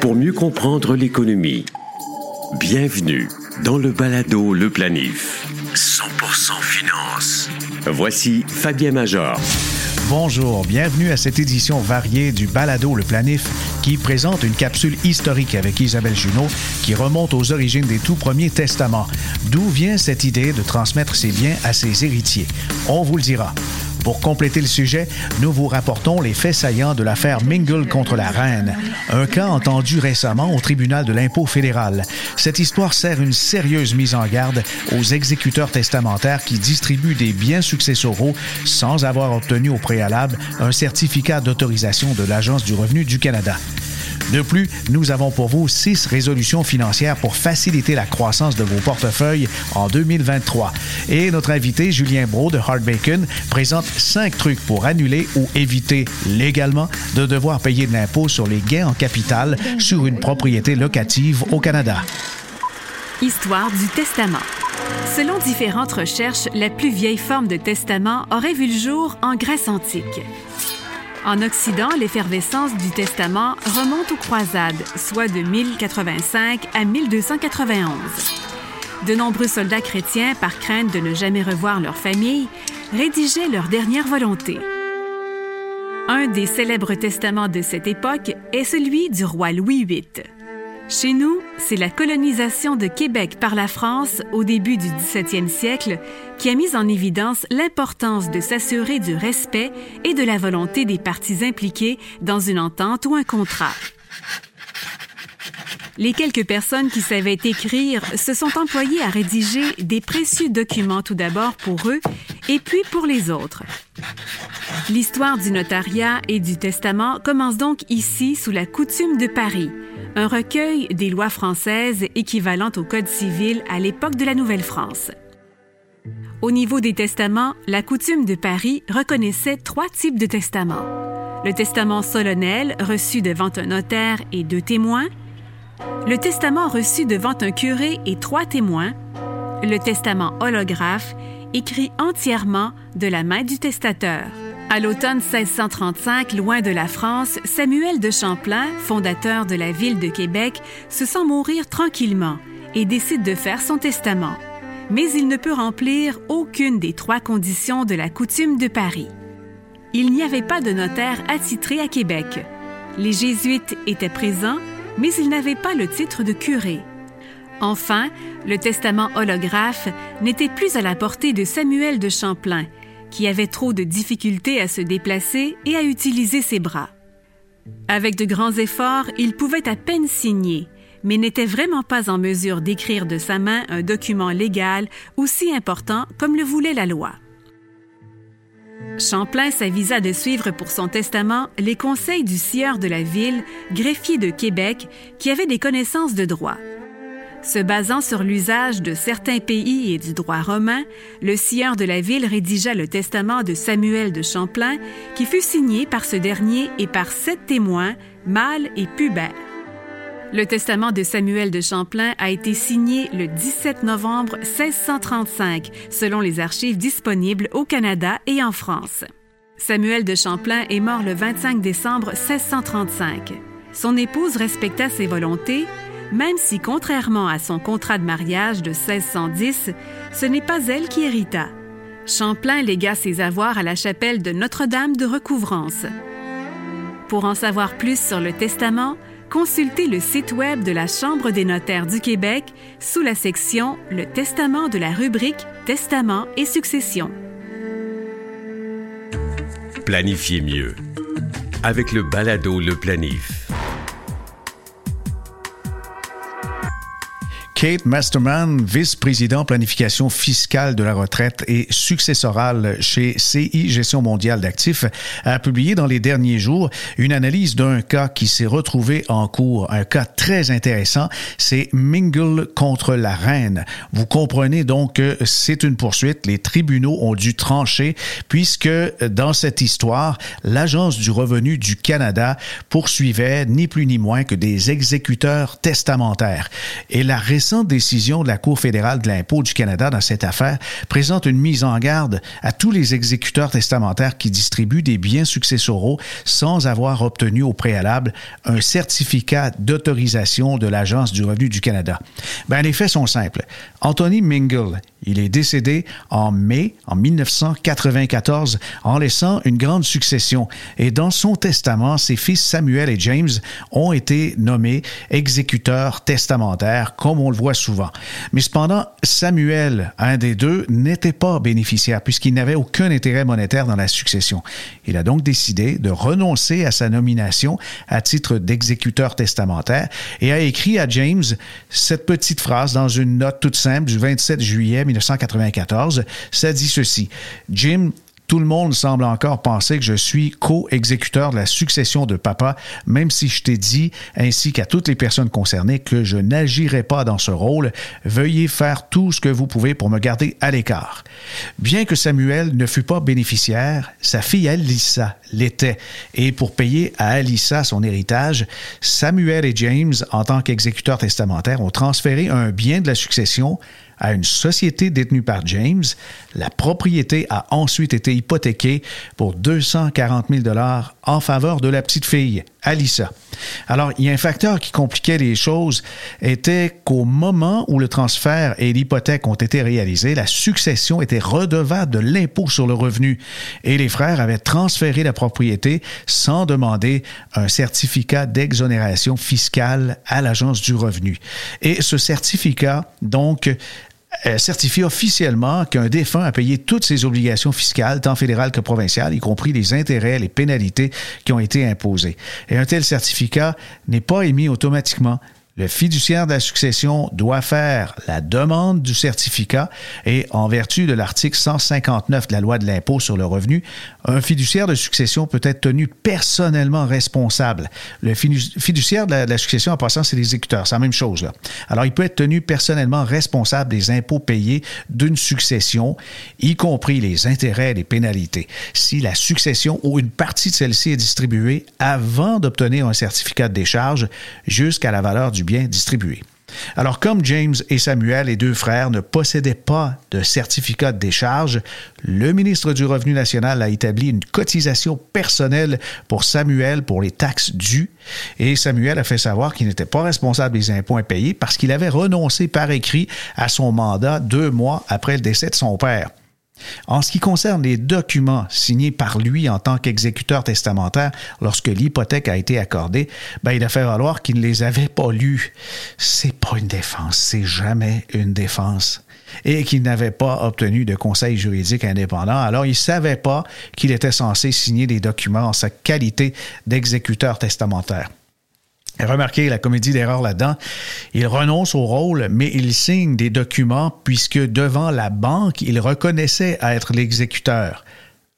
Pour mieux comprendre l'économie, bienvenue dans le balado Le Planif. 100% finance. Voici Fabien Major. Bonjour, bienvenue à cette édition variée du Balado Le Planif qui présente une capsule historique avec Isabelle Junot qui remonte aux origines des tout premiers testaments. D'où vient cette idée de transmettre ses biens à ses héritiers? On vous le dira. Pour compléter le sujet, nous vous rapportons les faits saillants de l'affaire Mingle contre la reine, un cas entendu récemment au tribunal de l'impôt fédéral. Cette histoire sert une sérieuse mise en garde aux exécuteurs testamentaires qui distribuent des biens successoraux sans avoir obtenu au préalable un certificat d'autorisation de l'Agence du revenu du Canada. De plus, nous avons pour vous six résolutions financières pour faciliter la croissance de vos portefeuilles en 2023. Et notre invité, Julien Bro de Hard Bacon, présente cinq trucs pour annuler ou éviter légalement de devoir payer de l'impôt sur les gains en capital sur une propriété locative au Canada. Histoire du testament. Selon différentes recherches, la plus vieille forme de testament aurait vu le jour en Grèce antique. En Occident, l'effervescence du testament remonte aux croisades, soit de 1085 à 1291. De nombreux soldats chrétiens, par crainte de ne jamais revoir leur famille, rédigeaient leur dernière volonté. Un des célèbres testaments de cette époque est celui du roi Louis VIII. Chez nous, c'est la colonisation de Québec par la France au début du 17e siècle qui a mis en évidence l'importance de s'assurer du respect et de la volonté des parties impliquées dans une entente ou un contrat. Les quelques personnes qui savaient écrire se sont employées à rédiger des précieux documents tout d'abord pour eux et puis pour les autres. L'histoire du notariat et du testament commence donc ici sous la coutume de Paris, un recueil des lois françaises équivalentes au Code civil à l'époque de la Nouvelle-France. Au niveau des testaments, la coutume de Paris reconnaissait trois types de testaments. Le testament solennel, reçu devant un notaire et deux témoins, le testament reçu devant un curé et trois témoins, le testament holographe, écrit entièrement de la main du testateur. À l'automne 1635, loin de la France, Samuel de Champlain, fondateur de la ville de Québec, se sent mourir tranquillement et décide de faire son testament. Mais il ne peut remplir aucune des trois conditions de la coutume de Paris. Il n'y avait pas de notaire attitré à Québec. Les jésuites étaient présents, mais ils n'avaient pas le titre de curé. Enfin, le testament holographe n'était plus à la portée de Samuel de Champlain, qui avait trop de difficultés à se déplacer et à utiliser ses bras. Avec de grands efforts, il pouvait à peine signer, mais n'était vraiment pas en mesure d'écrire de sa main un document légal aussi important comme le voulait la loi. Champlain s'avisa de suivre pour son testament les conseils du sieur de la ville, greffier de Québec, qui avait des connaissances de droit. Se basant sur l'usage de certains pays et du droit romain, le sieur de la ville rédigea le testament de Samuel de Champlain, qui fut signé par ce dernier et par sept témoins, mâles et pubères. Le testament de Samuel de Champlain a été signé le 17 novembre 1635, selon les archives disponibles au Canada et en France. Samuel de Champlain est mort le 25 décembre 1635. Son épouse respecta ses volontés, même si, contrairement à son contrat de mariage de 1610, ce n'est pas elle qui hérita. Champlain légua ses avoirs à la chapelle de Notre-Dame de Recouvrance. Pour en savoir plus sur le testament, consultez le site web de la Chambre des notaires du Québec sous la section Le testament de la rubrique Testament et succession. Planifiez mieux avec le balado Le Planif. Kate Masterman, vice-président planification fiscale de la retraite et successorale chez CI Gestion mondiale d'actifs, a publié dans les derniers jours une analyse d'un cas qui s'est retrouvé en cours, un cas très intéressant, c'est Mingle contre la reine. Vous comprenez donc que c'est une poursuite, les tribunaux ont dû trancher puisque dans cette histoire, l'Agence du revenu du Canada poursuivait ni plus ni moins que des exécuteurs testamentaires. Et la récente décision de la Cour fédérale de l'impôt du Canada dans cette affaire présente une mise en garde à tous les exécuteurs testamentaires qui distribuent des biens successoraux sans avoir obtenu au préalable un certificat d'autorisation de l'Agence du revenu du Canada. Ben, les faits sont simples. Anthony Mingle, il est décédé en mai en 1994 en laissant une grande succession et dans son testament, ses fils Samuel et James ont été nommés exécuteurs testamentaires comme on le voit souvent. Mais cependant, Samuel, un des deux, n'était pas bénéficiaire puisqu'il n'avait aucun intérêt monétaire dans la succession. Il a donc décidé de renoncer à sa nomination à titre d'exécuteur testamentaire et a écrit à James cette petite phrase dans une note toute simple du 27 juillet 1994. Ça dit ceci. Jim tout le monde semble encore penser que je suis co-exécuteur de la succession de papa, même si je t'ai dit, ainsi qu'à toutes les personnes concernées, que je n'agirai pas dans ce rôle. Veuillez faire tout ce que vous pouvez pour me garder à l'écart. Bien que Samuel ne fût pas bénéficiaire, sa fille Alyssa l'était. Et pour payer à Alyssa son héritage, Samuel et James, en tant qu'exécuteurs testamentaires, ont transféré un bien de la succession à une société détenue par James. La propriété a ensuite été hypothéquée pour 240 000 dollars en faveur de la petite fille, Alissa. Alors, il y a un facteur qui compliquait les choses, était qu'au moment où le transfert et l'hypothèque ont été réalisés, la succession était redevable de l'impôt sur le revenu et les frères avaient transféré la propriété sans demander un certificat d'exonération fiscale à l'Agence du revenu. Et ce certificat, donc, certifie officiellement qu'un défunt a payé toutes ses obligations fiscales, tant fédérales que provinciales, y compris les intérêts, les pénalités qui ont été imposées. Et un tel certificat n'est pas émis automatiquement le fiduciaire de la succession doit faire la demande du certificat et, en vertu de l'article 159 de la loi de l'impôt sur le revenu, un fiduciaire de succession peut être tenu personnellement responsable. Le fiduciaire de la, succession, en passant, c'est l'exécuteur. C'est la même chose. Alors, il peut être tenu personnellement responsable des impôts payés d'une succession, y compris les intérêts et les pénalités. Si la succession ou une partie de celle-ci est distribuée avant d'obtenir un certificat de décharge jusqu'à la valeur du bien distribué. Alors, comme James et Samuel, les deux frères, ne possédaient pas de certificat de décharge, le ministre du Revenu national a établi une cotisation personnelle pour Samuel pour les taxes dues et Samuel a fait savoir qu'il n'était pas responsable des impôts impayés parce qu'il avait renoncé par écrit à son mandat deux mois après le décès de son père. En ce qui concerne les documents signés par lui en tant qu'exécuteur testamentaire lorsque l'hypothèque a été accordée, ben, il a fait valoir qu'il ne les avait pas lus. C'est pas une défense, c'est jamais une défense. Et qu'il n'avait pas obtenu de conseil juridique indépendant, alors il ne savait pas qu'il était censé signer des documents en sa qualité d'exécuteur testamentaire. Remarquez la comédie d'erreur là-dedans. Il renonce au rôle, mais il signe des documents puisque devant la banque, il reconnaissait être l'exécuteur.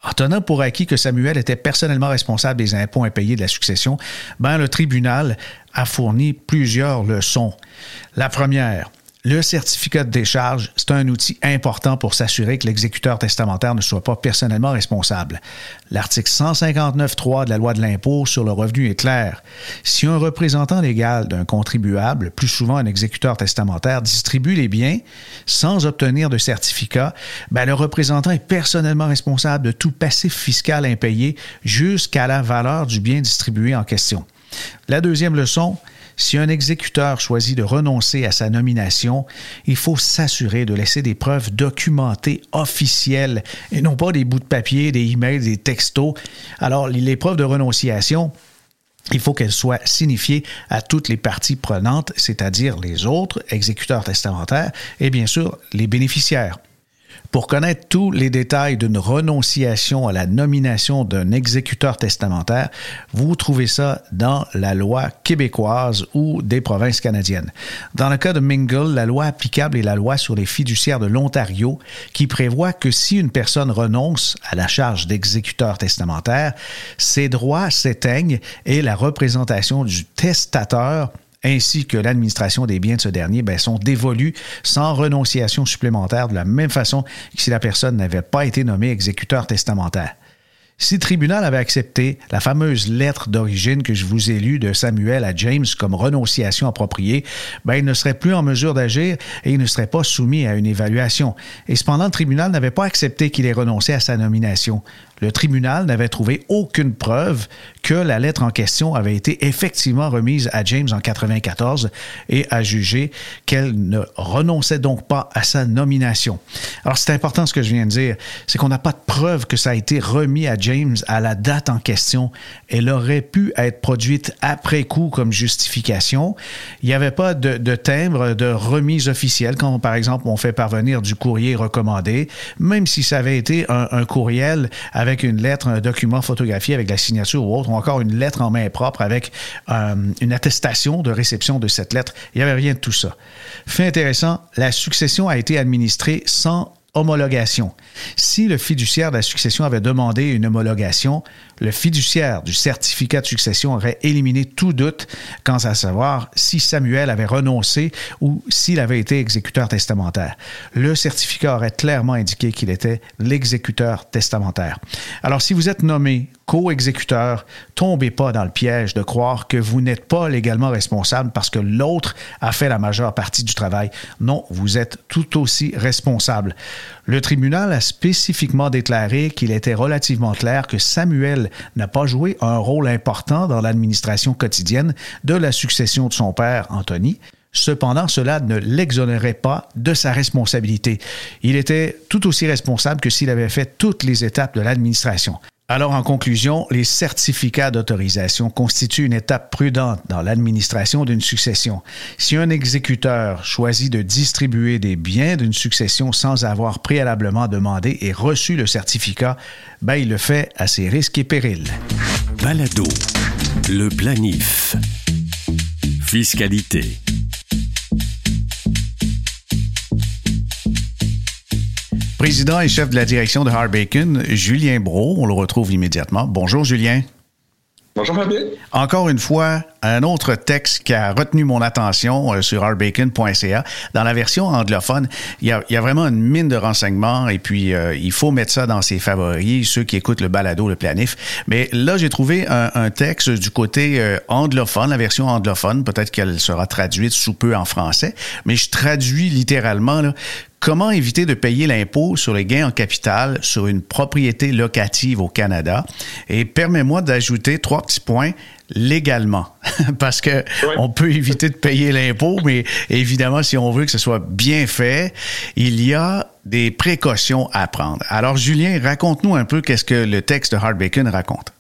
En tenant pour acquis que Samuel était personnellement responsable des impôts impayés de la succession, ben, le tribunal a fourni plusieurs leçons. La première, le certificat de décharge, c'est un outil important pour s'assurer que l'exécuteur testamentaire ne soit pas personnellement responsable. L'article 159.3 de la loi de l'impôt sur le revenu est clair. Si un représentant légal d'un contribuable, plus souvent un exécuteur testamentaire, distribue les biens sans obtenir de certificat, ben le représentant est personnellement responsable de tout passif fiscal impayé jusqu'à la valeur du bien distribué en question. La deuxième leçon, si un exécuteur choisit de renoncer à sa nomination, il faut s'assurer de laisser des preuves documentées officielles et non pas des bouts de papier, des emails, des textos. Alors, les preuves de renonciation, il faut qu'elles soient signifiées à toutes les parties prenantes, c'est-à-dire les autres exécuteurs testamentaires et bien sûr les bénéficiaires. Pour connaître tous les détails d'une renonciation à la nomination d'un exécuteur testamentaire, vous trouvez ça dans la loi québécoise ou des provinces canadiennes. Dans le cas de Mingle, la loi applicable est la loi sur les fiduciaires de l'Ontario qui prévoit que si une personne renonce à la charge d'exécuteur testamentaire, ses droits s'éteignent et la représentation du testateur ainsi que l'administration des biens de ce dernier ben, sont dévolus sans renonciation supplémentaire de la même façon que si la personne n'avait pas été nommée exécuteur testamentaire. Si le tribunal avait accepté la fameuse lettre d'origine que je vous ai lue de Samuel à James comme renonciation appropriée, ben, il ne serait plus en mesure d'agir et il ne serait pas soumis à une évaluation. Et cependant, le tribunal n'avait pas accepté qu'il ait renoncé à sa nomination. Le tribunal n'avait trouvé aucune preuve que la lettre en question avait été effectivement remise à James en 94 et a jugé qu'elle ne renonçait donc pas à sa nomination. Alors c'est important ce que je viens de dire, c'est qu'on n'a pas de preuve que ça a été remis à James à la date en question. Elle aurait pu être produite après coup comme justification. Il n'y avait pas de, timbre de remise officielle quand, par exemple, on fait parvenir du courrier recommandé, même si ça avait été un courriel avec une lettre, un document photographié avec la signature ou autre, ou encore une lettre en main propre avec euh, une attestation de réception de cette lettre. Il n'y avait rien de tout ça. Fait intéressant, la succession a été administrée sans homologation. Si le fiduciaire de la succession avait demandé une homologation, le fiduciaire du certificat de succession aurait éliminé tout doute quant à savoir si Samuel avait renoncé ou s'il avait été exécuteur testamentaire. Le certificat aurait clairement indiqué qu'il était l'exécuteur testamentaire. Alors, si vous êtes nommé co-exécuteur, tombez pas dans le piège de croire que vous n'êtes pas légalement responsable parce que l'autre a fait la majeure partie du travail. Non, vous êtes tout aussi responsable. Le tribunal a spécifiquement déclaré qu'il était relativement clair que Samuel n'a pas joué un rôle important dans l'administration quotidienne de la succession de son père, Anthony. Cependant, cela ne l'exonérait pas de sa responsabilité. Il était tout aussi responsable que s'il avait fait toutes les étapes de l'administration. Alors, en conclusion, les certificats d'autorisation constituent une étape prudente dans l'administration d'une succession. Si un exécuteur choisit de distribuer des biens d'une succession sans avoir préalablement demandé et reçu le certificat, ben, il le fait à ses risques et périls. Balado, le planif. Fiscalité. Président et chef de la direction de Harbacon, Julien Bro. On le retrouve immédiatement. Bonjour, Julien. Bonjour Fabien. Encore une fois, un autre texte qui a retenu mon attention euh, sur hardbacon.ca. Dans la version anglophone, il y, a, vraiment une mine de renseignements et puis euh, il faut mettre ça dans ses favoris, ceux qui écoutent le balado, le planif. Mais là, j'ai trouvé un, texte du côté euh, anglophone, la version anglophone. Peut-être qu'elle sera traduite sous peu en français, mais je traduis littéralement là, Comment éviter de payer l'impôt sur les gains en capital sur une propriété locative au Canada? Et permets-moi d'ajouter trois petits points légalement, parce que on peut éviter de payer l'impôt, mais évidemment, si on veut que ce soit bien fait, il y a des précautions à prendre. Alors, Julien, raconte-nous un peu qu'est-ce que le texte de Hard Bacon raconte.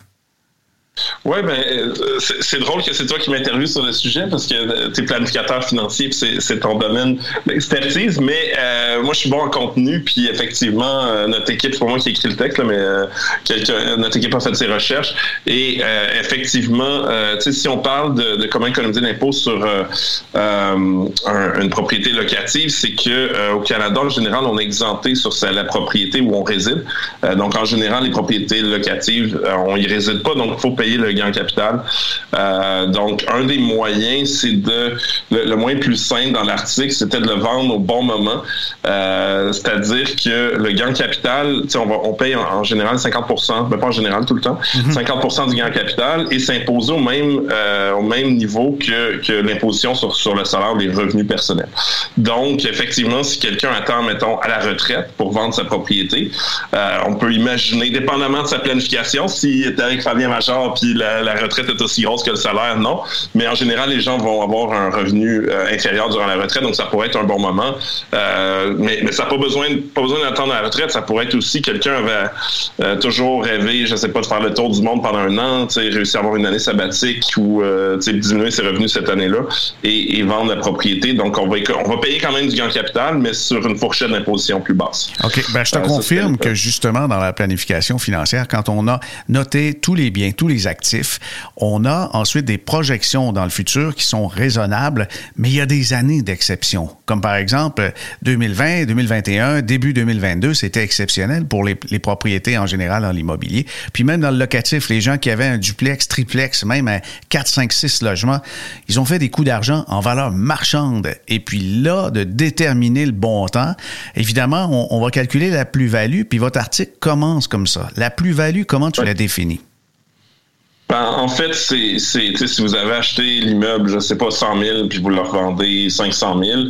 Oui, ben, euh, c'est drôle que c'est toi qui m'interviews sur le sujet parce que euh, tu es planificateur financier c'est ton domaine d'expertise, mais euh, moi je suis bon en contenu, puis effectivement, notre équipe, c'est pas moi qui écrit le texte, mais notre équipe a fait ses recherches. Et effectivement, si on parle de, comment économiser l'impôt sur une propriété locative, c'est que au Canada, en général, on est exempté sur la propriété où on réside. donc, en général, les propriétés locatives, on y réside pas, donc il faut payer le gain capital. Euh, donc, un des moyens, c'est de le, moins plus simple dans l'article, c'était de le vendre au bon moment. Euh, c'est-à-dire que le gain capital, on, va, on paye en, général 50% mais pas en général tout le temps, 50 mhm. du gain capital et s'imposer au même euh, au même niveau que, que l'imposition sur, sur le salaire des revenus personnels. Donc, effectivement, si quelqu'un attend, mettons, à la retraite pour vendre sa propriété, on peut imaginer, dépendamment de sa planification, s'il est avec Fabien Major puis la, retraite est aussi grosse que le salaire, non. Mais en général, les gens vont avoir un revenu euh, inférieur durant la retraite, donc ça pourrait être un bon moment. Euh, mais, mais, ça n'a pas besoin, pas besoin d'attendre la retraite. Ça pourrait être aussi quelqu'un avait euh, toujours rêvé, je sais pas, de faire le tour du monde pendant un an, réussir à avoir une année sabbatique ou diminuer ses revenus cette année-là et, vendre la propriété. Donc, on va, on va payer quand même du gain capital, mais sur une fourchette d'imposition plus basse. OK. Ben, je te confirme que justement, dans la planification financière, quand on a noté tous les biens, tous les actifs. On a ensuite des projections dans le futur qui sont raisonnables, mais il y a des années d'exception. Comme par exemple 2020, 2021, début 2022, c'était exceptionnel pour les, les, propriétés en général dans l'immobilier. Puis même dans le locatif, les gens qui avaient un duplex, triplex, même à 4, 5, 6 logements, ils ont fait des coups d'argent en valeur marchande. Et puis là, de déterminer le bon temps, évidemment, on, on va calculer la plus-value, puis votre article commence comme ça. La plus-value, comment tu la définis? Ben, en fait, c'est, si vous avez acheté l'immeuble, je sais pas, 100 000, puis vous le revendez 500 000,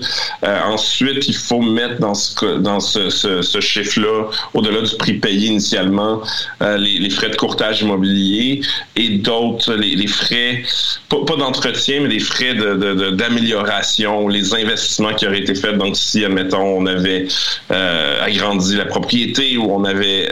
euh, ensuite, il faut mettre dans ce, chiffre-là, au-delà du prix payé initialement, euh, les, frais de courtage immobilier et d'autres, les, frais, pas, d'entretien, mais les frais d'amélioration, les investissements qui auraient été faits. Donc, si, admettons, on avait euh, agrandi la propriété ou on avait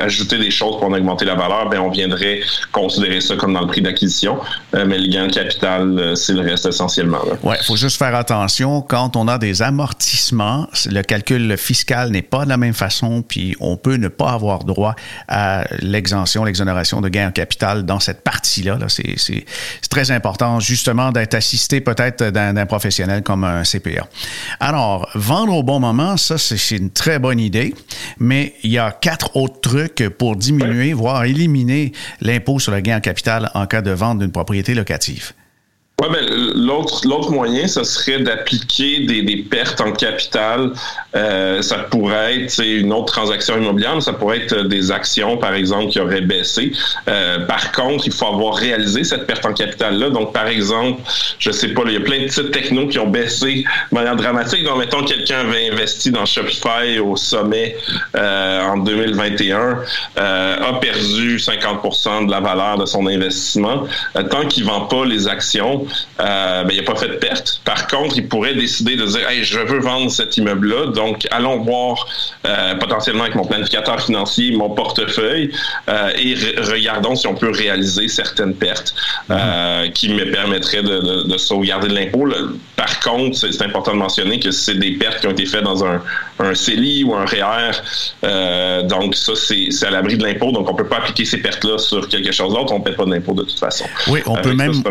ajouté des choses pour en augmenter la valeur, ben on viendrait considérer ça comme dans le prix d'acquisition, euh, mais le gain de capital, euh, c'est le reste essentiellement. Oui, il faut juste faire attention. Quand on a des amortissements, le calcul fiscal n'est pas de la même façon, puis on peut ne pas avoir droit à l'exemption, l'exonération de gain en capital dans cette partie-là. -là, c'est très important, justement, d'être assisté peut-être d'un professionnel comme un CPA. Alors, vendre au bon moment, ça, c'est une très bonne idée, mais il y a quatre autres trucs pour diminuer, voire éliminer l'impôt sur le gain en capital en cas de vente d'une propriété locative. Oui, ben, l'autre, moyen, ce serait d'appliquer des, des pertes en capital. Euh, ça pourrait être une autre transaction immobilière, mais ça pourrait être des actions, par exemple, qui auraient baissé. Euh, par contre, il faut avoir réalisé cette perte en capital-là. Donc, par exemple, je sais pas, il y a plein de petites technos qui ont baissé de manière dramatique. Donc, mettons, quelqu'un avait investi dans Shopify au sommet euh, en 2021, euh, a perdu 50% de la valeur de son investissement. Euh, tant qu'il vend pas les actions, euh, ben, il n'a pas fait de perte. Par contre, il pourrait décider de dire hey, je veux vendre cet immeuble-là, donc allons voir euh, potentiellement avec mon planificateur financier mon portefeuille euh, et regardons si on peut réaliser certaines pertes mm-hmm. qui me permettraient de, de, sauvegarder de l'impôt. Par contre, c'est important de mentionner que c'est des pertes qui ont été faites dans un, un CELI ou un REER. donc, ça, c'est à l'abri de l'impôt. Donc, on ne peut pas appliquer ces pertes-là sur quelque chose d'autre. On ne paie pas d'impôt de toute façon. Oui, on peut même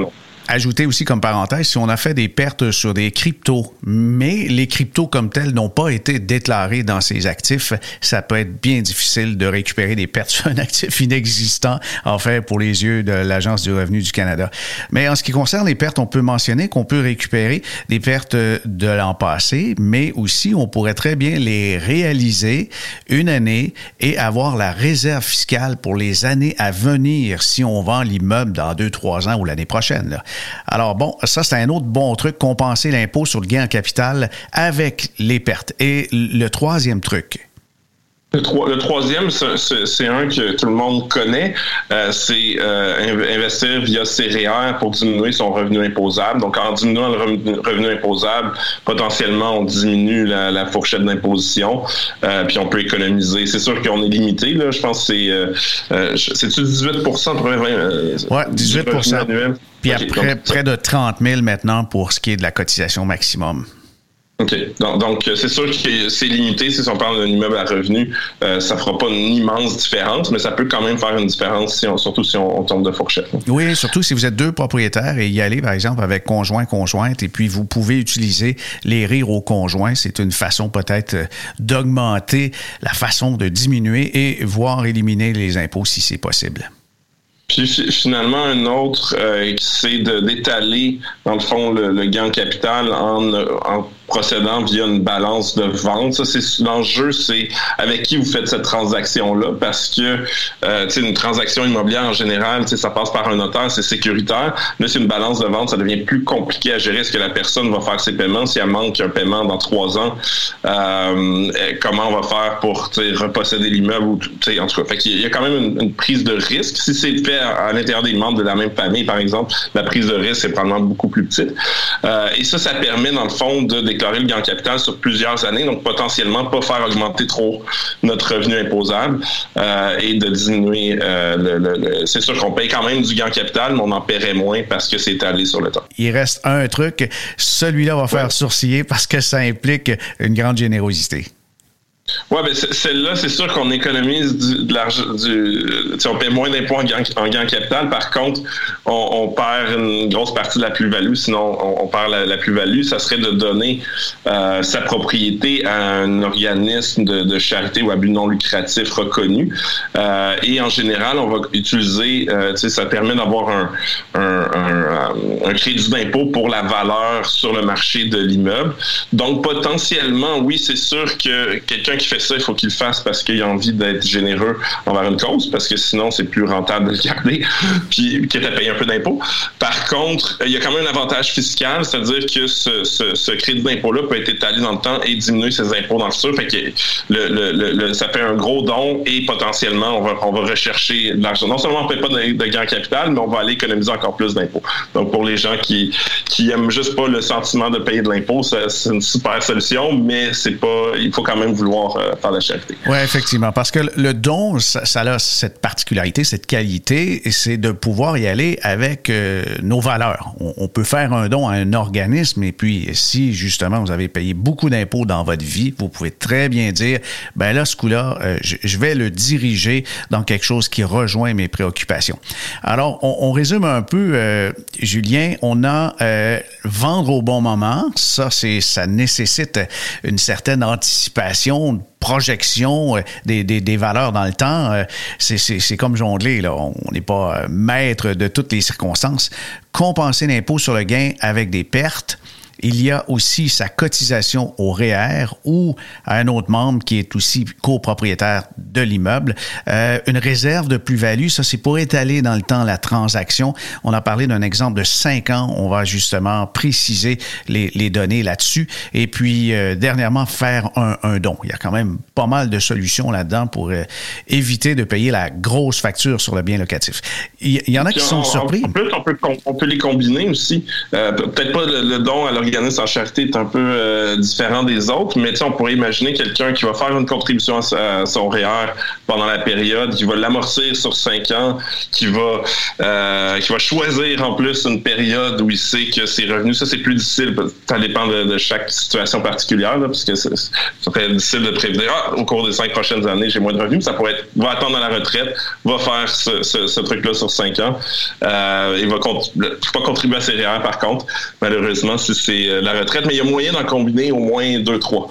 ajouter aussi comme parenthèse, si on a fait des pertes sur des cryptos, mais les cryptos comme tels n'ont pas été déclarés dans ces actifs, ça peut être bien difficile de récupérer des pertes sur un actif inexistant, en fait, pour les yeux de l'Agence du revenu du Canada. Mais en ce qui concerne les pertes, on peut mentionner qu'on peut récupérer des pertes de l'an passé, mais aussi on pourrait très bien les réaliser une année et avoir la réserve fiscale pour les années à venir si on vend l'immeuble dans deux, trois ans ou l'année prochaine. Là. Alors bon, ça c'est un autre bon truc, compenser l'impôt sur le gain en capital avec les pertes. Et le troisième truc, le, troisième, c'est un que tout le monde connaît, euh, c'est euh, investir via CRR pour diminuer son revenu imposable. Donc, en diminuant le revenu, imposable, potentiellement, on diminue la, fourchette d'imposition, euh, puis on peut économiser. C'est sûr qu'on est limité, là. Je pense que c'est c'est-tu 18 pour Oui, 18% Puis après, près de 30 000 maintenant pour ce qui est de la cotisation maximum. OK. Donc, c'est sûr que c'est limité. Si on parle d'un immeuble à revenu, euh, ça fera pas une immense différence, mais ça peut quand même faire une différence, si surtout si on, tombe de fourchette. Oui, surtout si vous êtes deux propriétaires et y aller, par exemple, avec conjoint, conjointe, et puis vous pouvez utiliser les rires au conjoint. C'est une façon peut-être euh, d'augmenter la façon de diminuer et voire éliminer les impôts si c'est possible. Puis finalement, un autre, euh, c'est d'étaler, dans le fond, le, le gain capital en, en procédant via une balance de vente. Ça, c'est l'enjeu, c'est avec qui vous faites cette transaction-là, parce que euh, une transaction immobilière en général, ça passe par un notaire, c'est sécuritaire. Mais c'est une balance de vente, ça devient plus compliqué à gérer. Est-ce que la personne va faire ses paiements? Si elle manque un paiement dans trois ans, euh, comment on va faire pour reposséder l'immeuble? Ou, en tout cas, fait il y a quand même une, prise de risque. Si c'est fait à, l'intérieur des membres de la même famille, par exemple, la prise de risque est probablement beaucoup plus petite. Euh, et ça, ça permet, dans le fond, de déclarer le gain capital sur plusieurs années, donc potentiellement pas faire augmenter trop notre revenu imposable euh, et de diminuer euh, le, c'est sûr qu'on paye quand même du gain capital, mais on en paierait moins parce que c'est étalé sur le temps. Il reste un truc, celui-là va faire sourciller parce que ça implique une grande générosité. Oui, mais celle-là, c'est sûr qu'on économise de l'argent, du, on paie moins d'impôts en gain, en capital. Par contre, on, perd une grosse partie de la plus-value. Sinon, on, perd la, plus-value. Ça serait de donner euh, sa propriété à un organisme de, charité ou à but non lucratif reconnu. Euh, et en général, on va utiliser, euh, ça permet d'avoir un, un, un crédit d'impôt pour la valeur sur le marché de l'immeuble. Donc, potentiellement, oui, c'est sûr que quelqu'un fait ça, il faut qu'il le fasse parce qu'il a envie d'être généreux envers une cause, parce que sinon, c'est plus rentable de le garder, puis quitte à payer un peu d'impôts. Par contre, il y a quand même un avantage fiscal, c'est-à-dire que ce, crédit d'impôt-là peut être étalé dans le temps et diminuer ses impôts dans le futur. Fait que ça fait un gros don et potentiellement, on va, rechercher de l'argent. Non seulement on ne paie pas de, de gain capital, mais on va aller économiser encore plus d'impôts. Donc, pour les gens qui, qui aiment juste pas le sentiment de payer de l'impôt, c'est une super solution, mais c'est pas, il faut quand même vouloir euh, faire la charité. Oui, effectivement, parce que le don, ça, a cette particularité, cette qualité, c'est de pouvoir y aller avec euh, nos valeurs. On, peut faire un don à un organisme et puis si justement vous avez payé beaucoup d'impôts dans votre vie, vous pouvez très bien dire, ben là, ce coup-là, euh, je, vais le diriger dans quelque chose qui rejoint mes préoccupations. Alors, on, résume un peu, Julien, on a vendre au bon moment, ça, ça nécessite une certaine anticipation, projection euh, des, valeurs dans le temps. Euh, c'est comme jongler, là. On n'est pas euh, maître de toutes les circonstances. Compenser l'impôt sur le gain avec des pertes, il y a aussi sa cotisation au REER ou à un autre membre qui est aussi copropriétaire de l'immeuble. Euh, une réserve de plus-value, ça c'est pour étaler dans le temps la transaction. On a parlé d'un exemple de cinq ans. On va justement préciser les, les données là-dessus. Et puis, euh, dernièrement, faire un, un, don. Il y a quand même pas mal de solutions là-dedans pour euh, éviter de payer la grosse facture sur le bien locatif. Il, y en a qui sont surpris. En plus, on peut, on peut les combiner aussi. Peut-être pas le, le don à l'organisation l'organisme en charité est un peu euh, différent des autres, mais on pourrait imaginer quelqu'un qui va faire une contribution à, son REER e pendant la période, qui va l'amorcer sur cinq ans, qui va euh, qui va choisir en plus une période où il sait que ses revenus, ça c'est plus difficile, ça dépend de, chaque situation particulière, parce que ça serait difficile de prévenir, ah, au cours des cinq prochaines années, j'ai moins de revenus, ça pourrait être, va attendre à la retraite, va faire ce, truc-là sur cinq ans, euh, il va pas contribuer à ses REER e par contre, malheureusement, si c'est euh, la retraite, mais il y a moyen d'en combiner au moins deux, trois.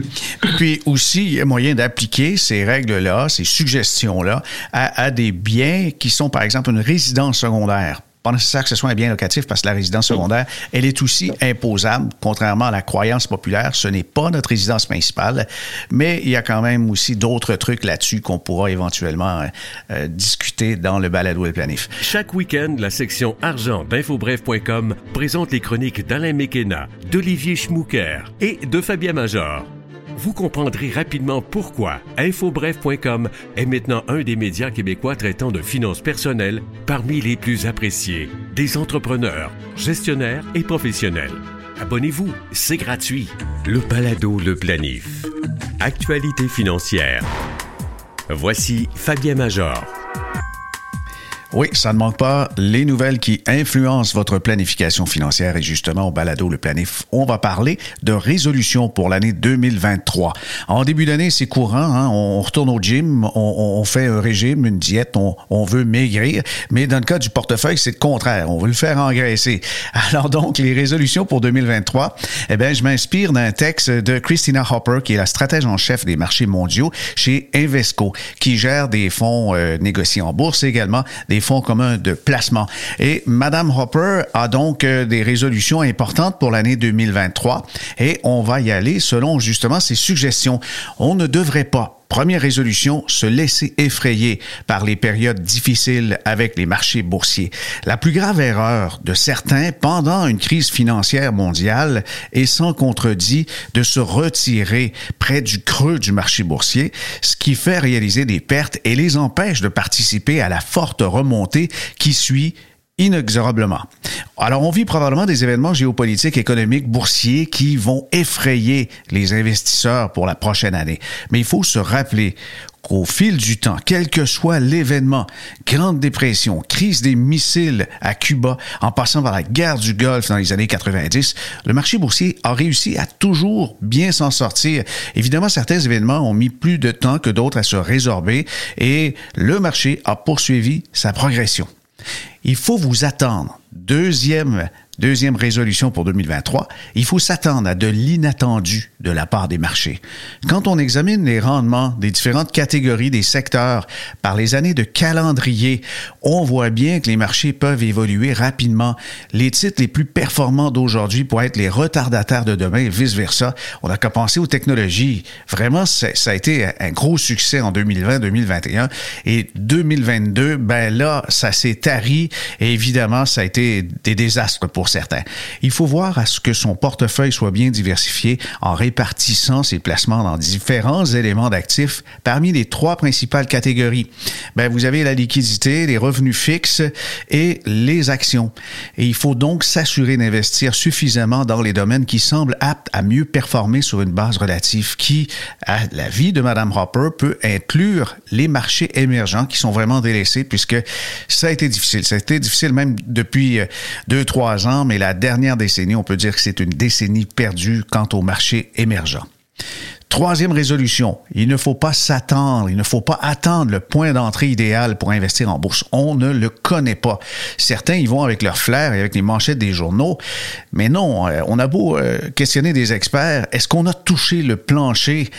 Puis aussi, il y a moyen d'appliquer ces règles-là, ces suggestions-là à, des biens qui sont, par exemple, une résidence secondaire pas nécessaire que ce soit un bien locatif parce que la résidence secondaire, elle est aussi imposable, contrairement à la croyance populaire. Ce n'est pas notre résidence principale, mais il y a quand même aussi d'autres trucs là-dessus qu'on pourra éventuellement euh, euh, discuter dans le balado et planif. Chaque week-end, la section argent d'infobref.com présente les chroniques d'Alain Mekena, d'Olivier Schmouker et de Fabien Major vous comprendrez rapidement pourquoi infobref.com est maintenant un des médias québécois traitant de finances personnelles parmi les plus appréciés des entrepreneurs, gestionnaires et professionnels. Abonnez-vous, c'est gratuit. Le Palado Le Planif. Actualité financière. Voici Fabien Major. Oui, ça ne manque pas. Les nouvelles qui influencent votre planification financière et justement au balado le planif, on va parler de résolution pour l'année 2023. En début d'année, c'est courant. Hein? On retourne au gym, on, fait un régime, une diète, on, veut maigrir. Mais dans le cas du portefeuille, c'est le contraire. On veut le faire engraisser. Alors donc, les résolutions pour 2023, eh bien, je m'inspire d'un texte de Christina Hopper, qui est la stratège en chef des marchés mondiaux chez Invesco, qui gère des fonds euh, négociés en bourse également, fonds communs de placement. Et Madame Hopper a donc euh, des résolutions importantes pour l'année 2023 et on va y aller selon justement ses suggestions. On ne devrait pas Première résolution, se laisser effrayer par les périodes difficiles avec les marchés boursiers. La plus grave erreur de certains pendant une crise financière mondiale est sans contredit de se retirer près du creux du marché boursier, ce qui fait réaliser des pertes et les empêche de participer à la forte remontée qui suit inexorablement. Alors, on vit probablement des événements géopolitiques, économiques, boursiers qui vont effrayer les investisseurs pour la prochaine année. Mais il faut se rappeler qu'au fil du temps, quel que soit l'événement, Grande Dépression, crise des missiles à Cuba, en passant par la guerre du Golfe dans les années 90, le marché boursier a réussi à toujours bien s'en sortir. Évidemment, certains événements ont mis plus de temps que d'autres à se résorber et le marché a poursuivi sa progression. Il faut vous attendre. Deuxième Deuxième résolution pour 2023, il faut s'attendre à de l'inattendu de la part des marchés. Quand on examine les rendements des différentes catégories des secteurs par les années de calendrier, on voit bien que les marchés peuvent évoluer rapidement. Les titres les plus performants d'aujourd'hui pourraient être les retardataires de demain et vice-versa. On n'a qu'à penser aux technologies. Vraiment, ça a été un gros succès en 2020-2021 et 2022, ben là, ça s'est tari et évidemment, ça a été des désastres pour certains. Il faut voir à ce que son portefeuille soit bien diversifié en répartissant ses placements dans différents éléments d'actifs parmi les trois principales catégories. Ben, vous avez la liquidité, les revenus fixes et les actions. Et il faut donc s'assurer d'investir suffisamment dans les domaines qui semblent aptes à mieux performer sur une base relative qui, à la vie de Mme Hopper, peut inclure les marchés émergents qui sont vraiment délaissés puisque ça a été difficile. Ça a été difficile même depuis euh, deux, trois ans mais la dernière décennie, on peut dire que c'est une décennie perdue quant au marché émergent. Troisième résolution, il ne faut pas s'attendre, il ne faut pas attendre le point d'entrée idéal pour investir en bourse. On ne le connaît pas. Certains y vont avec leur flair et avec les manchettes des journaux, mais non, euh, on a beau euh, questionner des experts, est-ce qu'on a touché le plancher?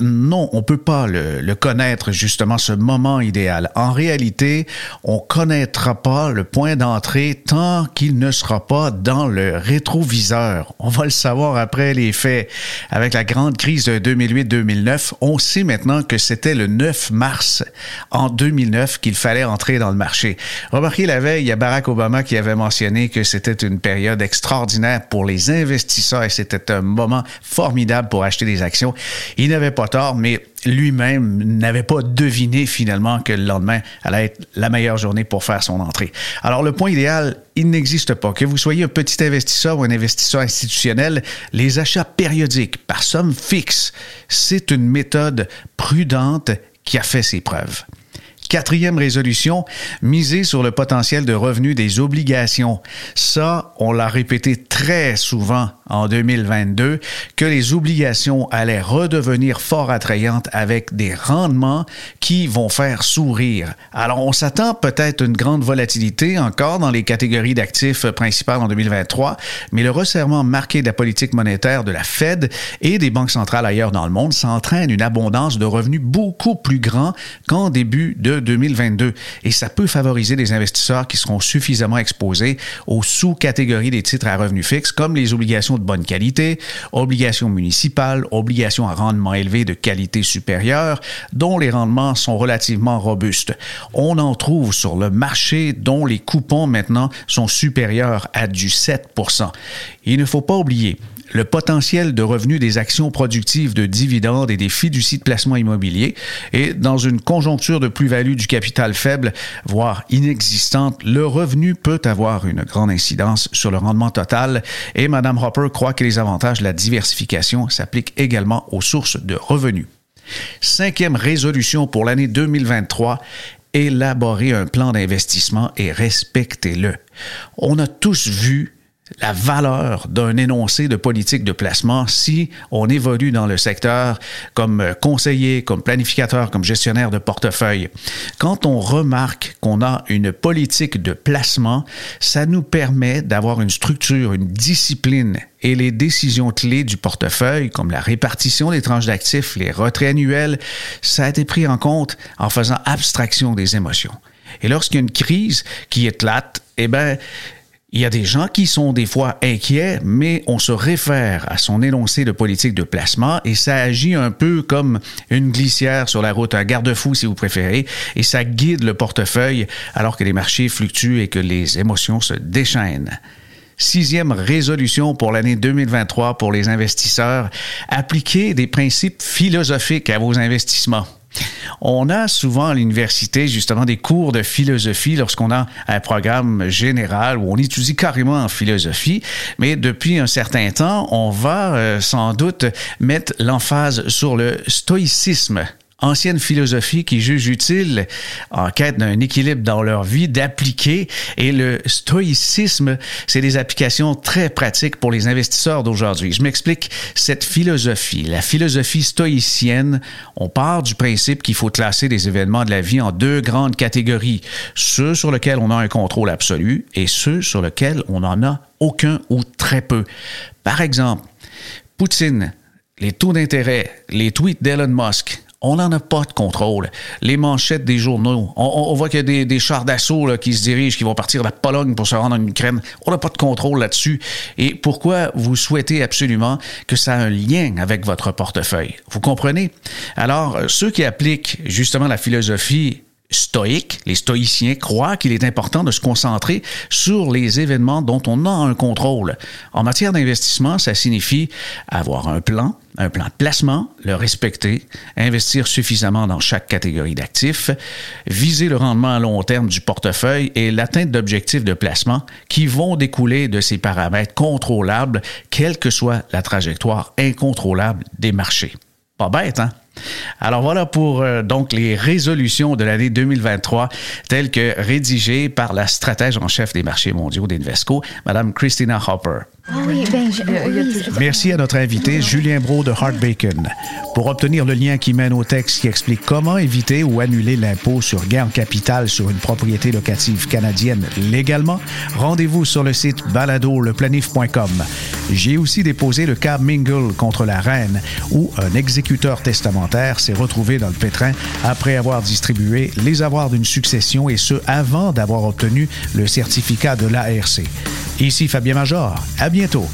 Non, on peut pas le, connaître justement ce moment idéal. En réalité, on connaîtra pas le point d'entrée tant qu'il ne sera pas dans le rétroviseur. On va le savoir après les faits. Avec la grande crise de 2008-2009, on sait maintenant que c'était le 9 mars en 2009 qu'il fallait entrer dans le marché. Remarquez la veille, il y a Barack Obama qui avait mentionné que c'était une période extraordinaire pour les investisseurs et c'était un moment formidable pour acheter des actions. Il n'avait pas mais lui-même n'avait pas deviné finalement que le lendemain allait être la meilleure journée pour faire son entrée. Alors le point idéal, il n'existe pas. Que vous soyez un petit investisseur ou un investisseur institutionnel, les achats périodiques par somme fixe, c'est une méthode prudente qui a fait ses preuves. Quatrième résolution, miser sur le potentiel de revenus des obligations. Ça, on l'a répété très souvent en 2022, que les obligations allaient redevenir fort attrayantes avec des rendements qui vont faire sourire. Alors, on s'attend peut-être une grande volatilité encore dans les catégories d'actifs principales en 2023, mais le resserrement marqué de la politique monétaire de la Fed et des banques centrales ailleurs dans le monde s'entraîne une abondance de revenus beaucoup plus grand qu'en début de 2022. Et ça peut favoriser des investisseurs qui seront suffisamment exposés aux sous-catégories des titres à revenus fixes, comme les obligations de bonne qualité, obligations municipales, obligations à rendement élevé de qualité supérieure, dont les rendements sont relativement robustes. On en trouve sur le marché dont les coupons maintenant sont supérieurs à du 7% Il ne faut pas oublier le potentiel de revenus des actions productives de dividendes et des fiducies de placement immobilier. Et dans une conjoncture de plus-value du capital faible, voire inexistante, le revenu peut avoir une grande incidence sur le rendement total. Et Mme Hopper croit que les avantages de la diversification s'appliquent également aux sources de revenus. Cinquième résolution pour l'année 2023, élaborer un plan d'investissement et respectez-le. On a tous vu la valeur d'un énoncé de politique de placement si on évolue dans le secteur comme conseiller, comme planificateur, comme gestionnaire de portefeuille. Quand on remarque qu'on a une politique de placement, ça nous permet d'avoir une structure, une discipline et les décisions clés du portefeuille, comme la répartition des tranches d'actifs, les retraits annuels, ça a été pris en compte en faisant abstraction des émotions. Et lorsqu'il y a une crise qui éclate, eh ben, il y a des gens qui sont des fois inquiets, mais on se réfère à son énoncé de politique de placement et ça agit un peu comme une glissière sur la route, un garde-fou si vous préférez, et ça guide le portefeuille alors que les marchés fluctuent et que les émotions se déchaînent. Sixième résolution pour l'année 2023 pour les investisseurs, appliquez des principes philosophiques à vos investissements. On a souvent à l'université justement des cours de philosophie lorsqu'on a un programme général où on étudie carrément en philosophie, mais depuis un certain temps, on va euh, sans doute mettre l'emphase sur le stoïcisme ancienne philosophie qui juge utile, en quête d'un équilibre dans leur vie, d'appliquer. Et le stoïcisme, c'est des applications très pratiques pour les investisseurs d'aujourd'hui. Je m'explique cette philosophie. La philosophie stoïcienne, on part du principe qu'il faut classer des événements de la vie en deux grandes catégories. Ceux sur lesquels on a un contrôle absolu et ceux sur lesquels on n'en a aucun ou très peu. Par exemple, Poutine, les taux d'intérêt, les tweets d'Elon Musk, on n'en a pas de contrôle. Les manchettes des journaux, on, voit qu'il y a des, chars d'assaut qui se dirigent, qui vont partir de la Pologne pour se rendre en Ukraine. On n'a pas de contrôle là-dessus. Et pourquoi vous souhaitez absolument que ça ait un lien avec votre portefeuille? Vous comprenez? Alors, ceux qui appliquent justement la philosophie stoïques, les stoïciens croient qu'il est important de se concentrer sur les événements dont on a un contrôle. En matière d'investissement, ça signifie avoir un plan, un plan de placement, le respecter, investir suffisamment dans chaque catégorie d'actifs, viser le rendement à long terme du portefeuille et l'atteinte d'objectifs de placement qui vont découler de ces paramètres contrôlables, quelle que soit la trajectoire incontrôlable des marchés. Pas bête, hein? Alors voilà pour euh, donc les résolutions de l'année 2023 telles que rédigées par la stratège en chef des marchés mondiaux d'Invesco, Madame Christina Hopper. Ah oui, ben, Merci à notre invité Julien Bro de Hart Bacon. Pour obtenir le lien qui mène au texte qui explique comment éviter ou annuler l'impôt sur gain en capital sur une propriété locative canadienne légalement, rendez-vous sur le site baladoleplanif.com. J'ai aussi déposé le cas Mingle contre la reine, où un exécuteur testamentaire s'est retrouvé dans le pétrin après avoir distribué les avoirs d'une succession et ce avant d'avoir obtenu le certificat de l'ARC. Ici Fabien Major. À bientôt.